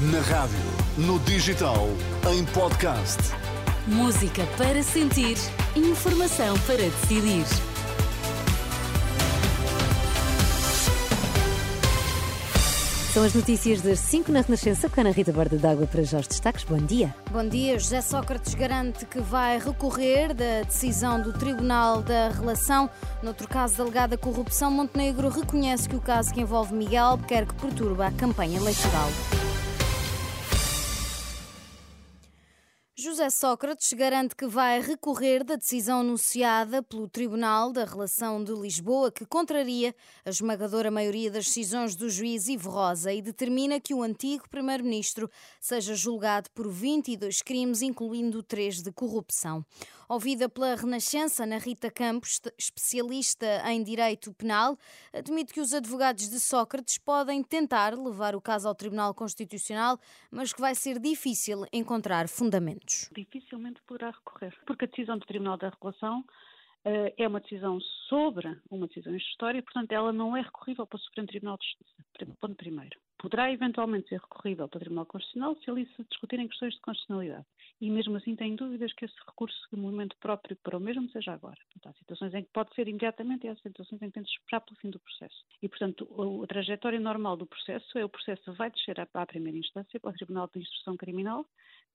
Na rádio, no digital, em podcast. Música para sentir, informação para decidir. São as notícias das 5 na Renascença com a Ana Rita Borda d'Água para já os destaques. Bom dia. Bom dia. José Sócrates garante que vai recorrer da decisão do Tribunal da Relação. Noutro caso de alegada corrupção, Montenegro reconhece que o caso que envolve Miguel Albuquerque perturba a campanha eleitoral. José Sócrates garante que vai recorrer da decisão anunciada pelo Tribunal da Relação de Lisboa, que contraria a esmagadora maioria das decisões do juiz Ivo Rosa e determina que o antigo primeiro-ministro seja julgado por 22 crimes, incluindo três de corrupção. Ouvida pela Renascença, Ana Rita Campos, especialista em direito penal, admite que os advogados de Sócrates podem tentar levar o caso ao Tribunal Constitucional, mas que vai ser difícil encontrar fundamentos dificilmente poderá recorrer, porque a decisão do Tribunal da Regulação uh, é uma decisão sobre uma decisão história, portanto ela não é recorrível para o Supremo Tribunal de Justiça, ponto primeiro. Poderá eventualmente ser recorrível para o Tribunal Constitucional se ali se discutirem questões de constitucionalidade. E mesmo assim tem dúvidas que esse recurso de momento próprio para o mesmo seja agora. Portanto, há situações em que pode ser imediatamente e há situações em que tem de esperar pelo fim do processo. E, portanto, a, a trajetória normal do processo é o processo vai descer à, à primeira instância, para o Tribunal de Instrução Criminal,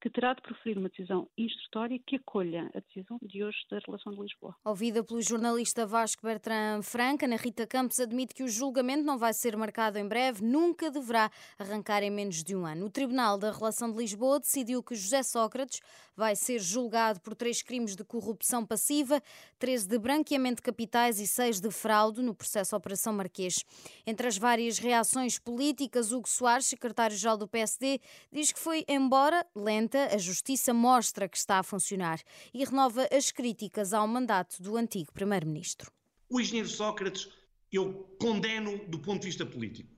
que terá de proferir uma decisão instrutória que acolha a decisão de hoje da relação de Lisboa. Ouvida pelo jornalista Vasco Bertrand Franca, Ana Rita Campos admite que o julgamento não vai ser marcado em breve, nunca deverá arrancar em menos de um ano. O Tribunal da Relação de Lisboa decidiu que José Sócrates vai ser julgado por três crimes de corrupção passiva, 13 de branqueamento de capitais e seis de fraude no processo Operação Marquês. Entre as várias reações políticas, Hugo Soares, secretário-geral do PSD, diz que foi embora lenta a Justiça mostra que está a funcionar e renova as críticas ao mandato do antigo Primeiro-Ministro. O engenheiro Sócrates eu condeno do ponto de vista político.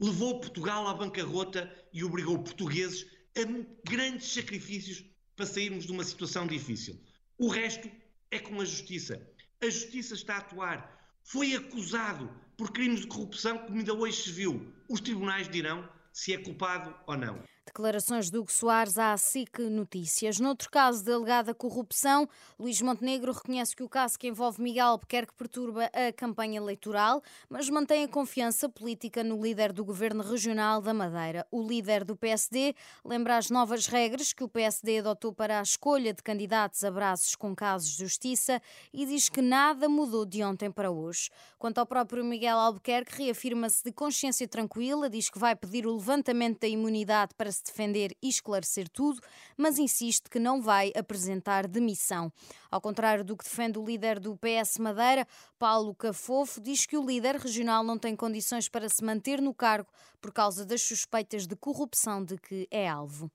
Levou Portugal à bancarrota e obrigou portugueses a grandes sacrifícios para sairmos de uma situação difícil. O resto é com a justiça. A justiça está a atuar. Foi acusado por crimes de corrupção, como ainda hoje se viu. Os tribunais dirão se é culpado ou não. Declarações de Hugo Soares à SIC Notícias. Noutro caso de alegada corrupção, Luís Montenegro reconhece que o caso que envolve Miguel Albuquerque perturba a campanha eleitoral, mas mantém a confiança política no líder do governo regional da Madeira. O líder do PSD lembra as novas regras que o PSD adotou para a escolha de candidatos a braços com casos de justiça e diz que nada mudou de ontem para hoje. Quanto ao próprio Miguel Albuquerque, reafirma-se de consciência tranquila, diz que vai pedir o levantamento da imunidade para se defender e esclarecer tudo, mas insiste que não vai apresentar demissão. Ao contrário do que defende o líder do PS Madeira, Paulo Cafofo, diz que o líder regional não tem condições para se manter no cargo por causa das suspeitas de corrupção de que é alvo.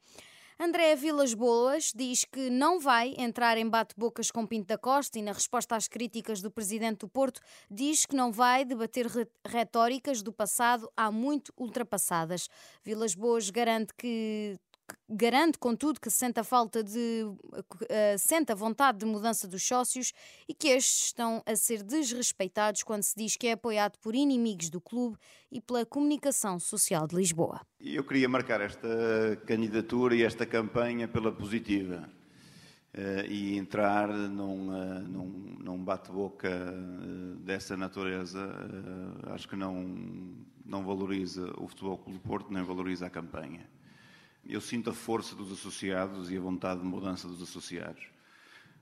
André Vilas Boas diz que não vai entrar em bate-bocas com Pinto da Costa e, na resposta às críticas do presidente do Porto, diz que não vai debater retóricas do passado há muito ultrapassadas. Vilas Boas garante que garante, contudo, que sente a falta de uh, sente a vontade de mudança dos sócios e que estes estão a ser desrespeitados quando se diz que é apoiado por inimigos do clube e pela comunicação social de Lisboa. Eu queria marcar esta candidatura e esta campanha pela positiva. Uh, e entrar num, uh, num, num bate-boca dessa natureza, acho que não, não valoriza o Futebol Clube do Porto, nem valoriza a campanha eu sinto a força dos associados e a vontade de mudança dos associados.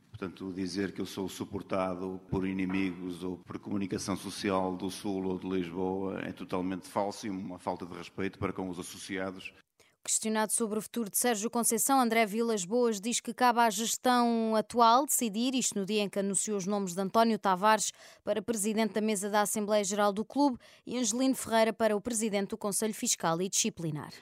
Portanto, dizer que eu sou suportado por inimigos ou por comunicação social do Sul ou de Lisboa é totalmente falso e uma falta de respeito para com os associados. Questionado sobre o futuro de Sérgio Conceição, André Vilas Boas diz que cabe à gestão atual decidir, isto no dia em que anunciou os nomes de António Tavares para presidente da mesa da Assembleia Geral do Clube e Angelino Ferreira para o presidente do Conselho Fiscal e Disciplinar.